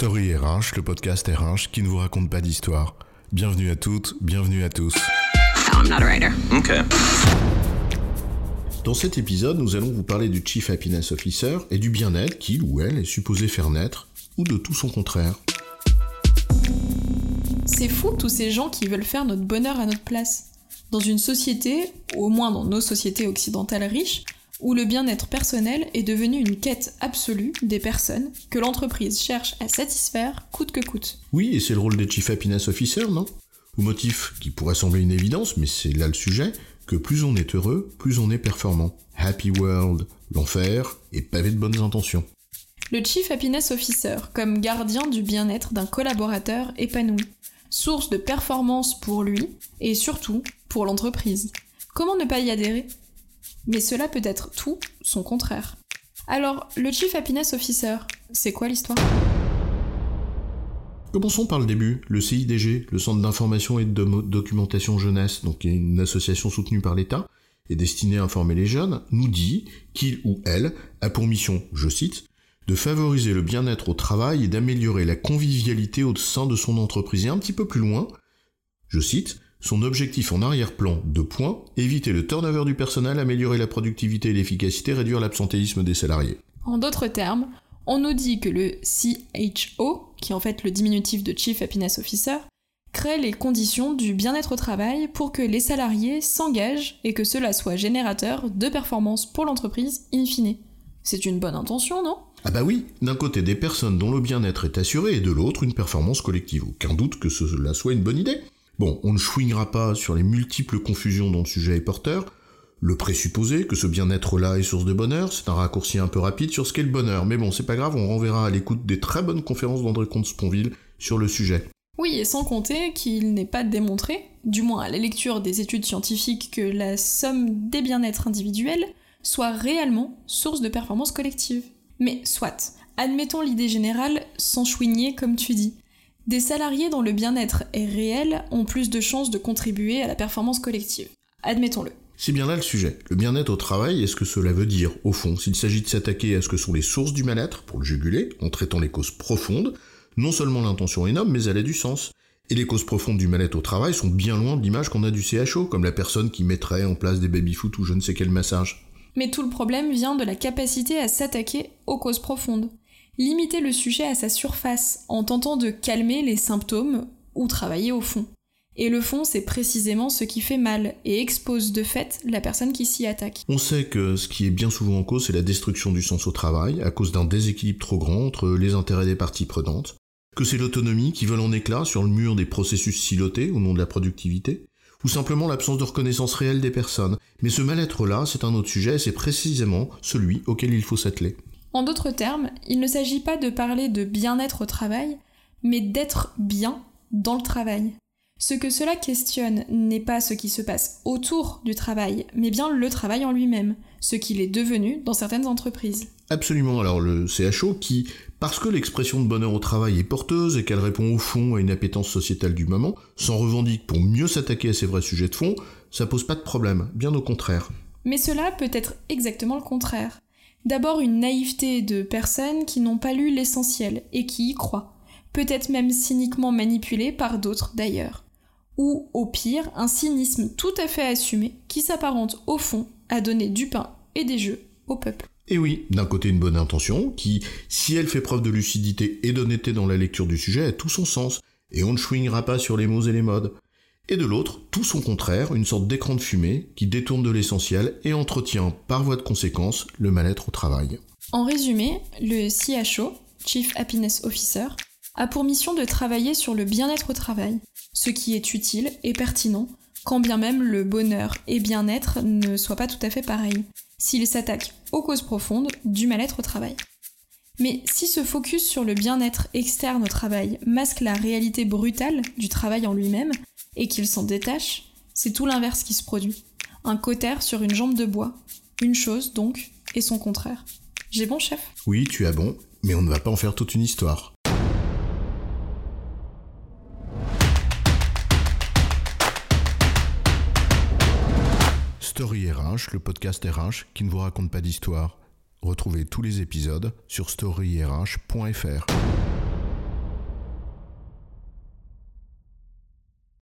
Story RH, le podcast RH qui ne vous raconte pas d'histoire. Bienvenue à toutes, bienvenue à tous. I'm not a writer. Okay. Dans cet épisode, nous allons vous parler du Chief Happiness Officer et du bien-être qu'il ou elle est supposé faire naître, ou de tout son contraire. C'est fou tous ces gens qui veulent faire notre bonheur à notre place. Dans une société, au moins dans nos sociétés occidentales riches, où le bien-être personnel est devenu une quête absolue des personnes que l'entreprise cherche à satisfaire coûte que coûte. Oui, et c'est le rôle des Chief Happiness Officer, non? Au motif qui pourrait sembler une évidence, mais c'est là le sujet, que plus on est heureux, plus on est performant. Happy World, l'enfer, et pavé de bonnes intentions. Le Chief Happiness Officer comme gardien du bien-être d'un collaborateur épanoui, source de performance pour lui et surtout pour l'entreprise. Comment ne pas y adhérer? Mais cela peut être tout son contraire. Alors, le Chief Happiness Officer, c'est quoi l'histoire? Commençons par le début. Le CIDG, le Centre d'information et de documentation jeunesse, donc une association soutenue par l'État et destinée à informer les jeunes, nous dit qu'il ou elle a pour mission, je cite, de favoriser le bien-être au travail et d'améliorer la convivialité au sein de son entreprise. Et un petit peu plus loin, je cite, son objectif en arrière-plan, de points, éviter le turnover du personnel, améliorer la productivité et l'efficacité, réduire l'absentéisme des salariés. En d'autres termes, on nous dit que le CHO, qui est en fait le diminutif de Chief Happiness Officer, crée les conditions du bien-être au travail pour que les salariés s'engagent et que cela soit générateur de performance pour l'entreprise in fine. C'est une bonne intention, non? Ah bah oui, d'un côté des personnes dont le bien-être est assuré et de l'autre une performance collective. Aucun doute que cela soit une bonne idée. Bon, on ne chouinera pas sur les multiples confusions dont le sujet est porteur. Le présupposé que ce bien-être-là est source de bonheur, c'est un raccourci un peu rapide sur ce qu'est le bonheur. Mais bon, c'est pas grave, on renverra à l'écoute des très bonnes conférences d'André Comte-Sponville sur le sujet. Oui, et sans compter qu'il n'est pas démontré, du moins à la lecture des études scientifiques, que la somme des bien-être individuels soit réellement source de performance collective. Mais soit, admettons l'idée générale sans chouigner comme tu dis. Des salariés dont le bien-être est réel ont plus de chances de contribuer à la performance collective. Admettons-le. C'est bien là le sujet. Le bien-être au travail, est-ce que cela veut dire, au fond, s'il s'agit de s'attaquer à ce que sont les sources du mal-être, pour le juguler, en traitant les causes profondes, non seulement l'intention est noble, mais elle a du sens. Et les causes profondes du mal-être au travail sont bien loin de l'image qu'on a du CHO, comme la personne qui mettrait en place des baby-foot ou je ne sais quel massage. Mais tout le problème vient de la capacité à s'attaquer aux causes profondes limiter le sujet à sa surface en tentant de calmer les symptômes ou travailler au fond. Et le fond, c'est précisément ce qui fait mal et expose de fait la personne qui s'y attaque. On sait que ce qui est bien souvent en cause, c'est la destruction du sens au travail, à cause d'un déséquilibre trop grand entre les intérêts des parties prenantes, que c'est l'autonomie qui vole en éclats sur le mur des processus silotés au nom de la productivité, ou simplement l'absence de reconnaissance réelle des personnes. Mais ce mal-être-là, c'est un autre sujet, et c'est précisément celui auquel il faut s'atteler. En d'autres termes, il ne s'agit pas de parler de bien-être au travail, mais d'être bien dans le travail. Ce que cela questionne n'est pas ce qui se passe autour du travail, mais bien le travail en lui-même, ce qu'il est devenu dans certaines entreprises. Absolument, alors le CHO qui, parce que l'expression de bonheur au travail est porteuse et qu'elle répond au fond à une appétence sociétale du moment, s'en revendique pour mieux s'attaquer à ces vrais sujets de fond, ça pose pas de problème, bien au contraire. Mais cela peut être exactement le contraire. D'abord une naïveté de personnes qui n'ont pas lu l'essentiel et qui y croient, peut-être même cyniquement manipulées par d'autres d'ailleurs. Ou, au pire, un cynisme tout à fait assumé qui s'apparente au fond à donner du pain et des jeux au peuple. Et oui, d'un côté une bonne intention, qui, si elle fait preuve de lucidité et d'honnêteté dans la lecture du sujet, a tout son sens, et on ne chouinera pas sur les mots et les modes et de l'autre, tout son contraire, une sorte d'écran de fumée qui détourne de l'essentiel et entretient, par voie de conséquence, le mal-être au travail. En résumé, le CHO, Chief Happiness Officer, a pour mission de travailler sur le bien-être au travail, ce qui est utile et pertinent, quand bien même le bonheur et bien-être ne soient pas tout à fait pareils, s'il s'attaque aux causes profondes du mal-être au travail. Mais si ce focus sur le bien-être externe au travail masque la réalité brutale du travail en lui-même, et qu'il s'en détache, c'est tout l'inverse qui se produit. Un cautère sur une jambe de bois. Une chose, donc, et son contraire. J'ai bon, chef? Oui, tu as bon, mais on ne va pas en faire toute une histoire. Story RH, le podcast RH qui ne vous raconte pas d'histoire. Retrouvez tous les épisodes sur storyrh.fr.